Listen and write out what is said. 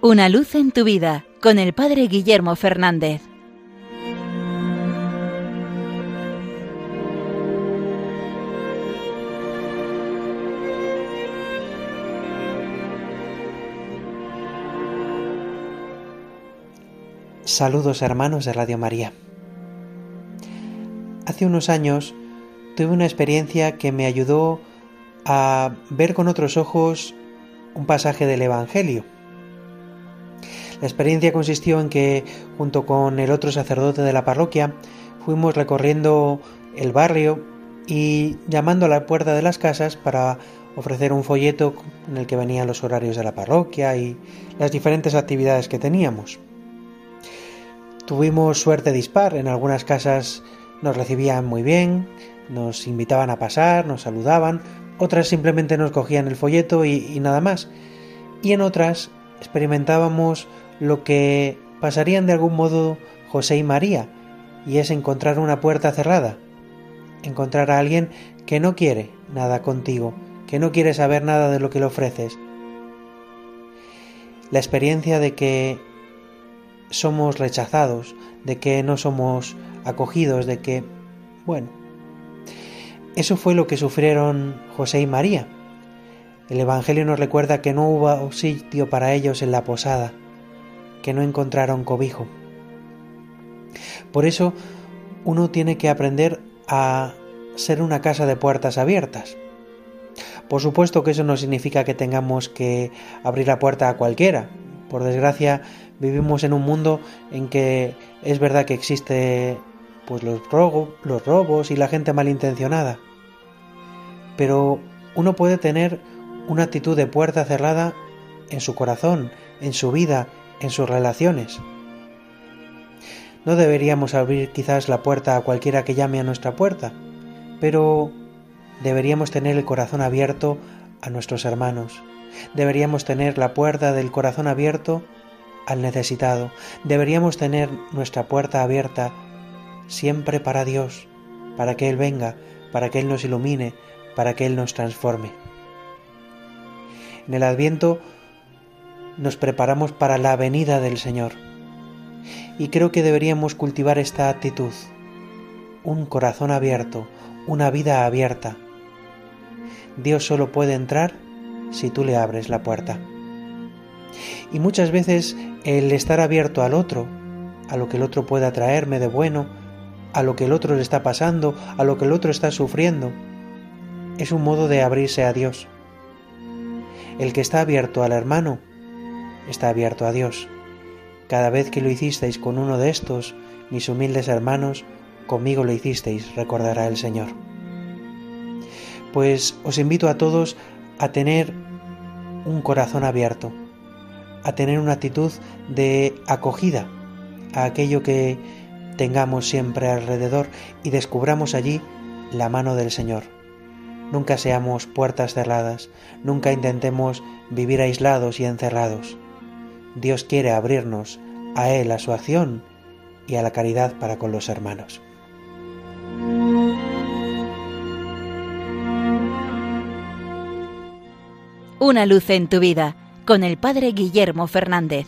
Una luz en tu vida con el Padre Guillermo Fernández. Saludos hermanos de Radio María. Hace unos años tuve una experiencia que me ayudó a ver con otros ojos un pasaje del Evangelio. La experiencia consistió en que, junto con el otro sacerdote de la parroquia, fuimos recorriendo el barrio y llamando a la puerta de las casas para ofrecer un folleto en el que venían los horarios de la parroquia y las diferentes actividades que teníamos. Tuvimos suerte dispar, en algunas casas nos recibían muy bien, nos invitaban a pasar, nos saludaban, otras simplemente nos cogían el folleto y, nada más. Y en otras experimentábamos lo que pasarían de algún modo José y María, y es encontrar una puerta cerrada, encontrar a alguien que no quiere nada contigo, que no quiere saber nada de lo que le ofreces. La experiencia de que somos rechazados, de que no somos acogidos, de que, bueno, eso fue lo que sufrieron José y María. El Evangelio nos recuerda que no hubo sitio para ellos en la posada, que no encontraron cobijo. Por eso uno tiene que aprender a ser una casa de puertas abiertas. Por supuesto que eso no significa que tengamos que abrir la puerta a cualquiera. Por desgracia, vivimos en un mundo en que es verdad que existe pues los, los robos y la gente malintencionada pero uno puede tener una actitud de puerta cerrada en su corazón, en su vida, en sus relaciones. No deberíamos abrir quizás la puerta a cualquiera que llame a nuestra puerta, pero deberíamos tener el corazón abierto a nuestros hermanos. Deberíamos tener la puerta del corazón abierto al necesitado. Deberíamos tener nuestra puerta abierta siempre para Dios, para que Él venga, para que Él nos ilumine, para que Él nos transforme. En el Adviento nos preparamos para la venida del Señor y creo que deberíamos cultivar esta actitud, un corazón abierto, una vida abierta. Dios solo puede entrar si tú le abres la puerta. Y muchas veces el estar abierto al otro, a lo que el otro pueda traerme de bueno, a lo que el otro le está pasando, a lo que el otro está sufriendo, es un modo de abrirse a Dios. El que está abierto al hermano está abierto a Dios. Cada vez que lo hicisteis con uno de estos, mis humildes hermanos, conmigo lo hicisteis, recordará el Señor. Pues os invito a todos a tener un corazón abierto, a tener una actitud de acogida a aquello que tengamos siempre alrededor y descubramos allí la mano del Señor Nunca seamos puertas cerradas, nunca intentemos vivir aislados y encerrados. Dios quiere abrirnos a Él, a su acción y a la caridad para con los hermanos. Una luz en tu vida con el Padre Guillermo Fernández.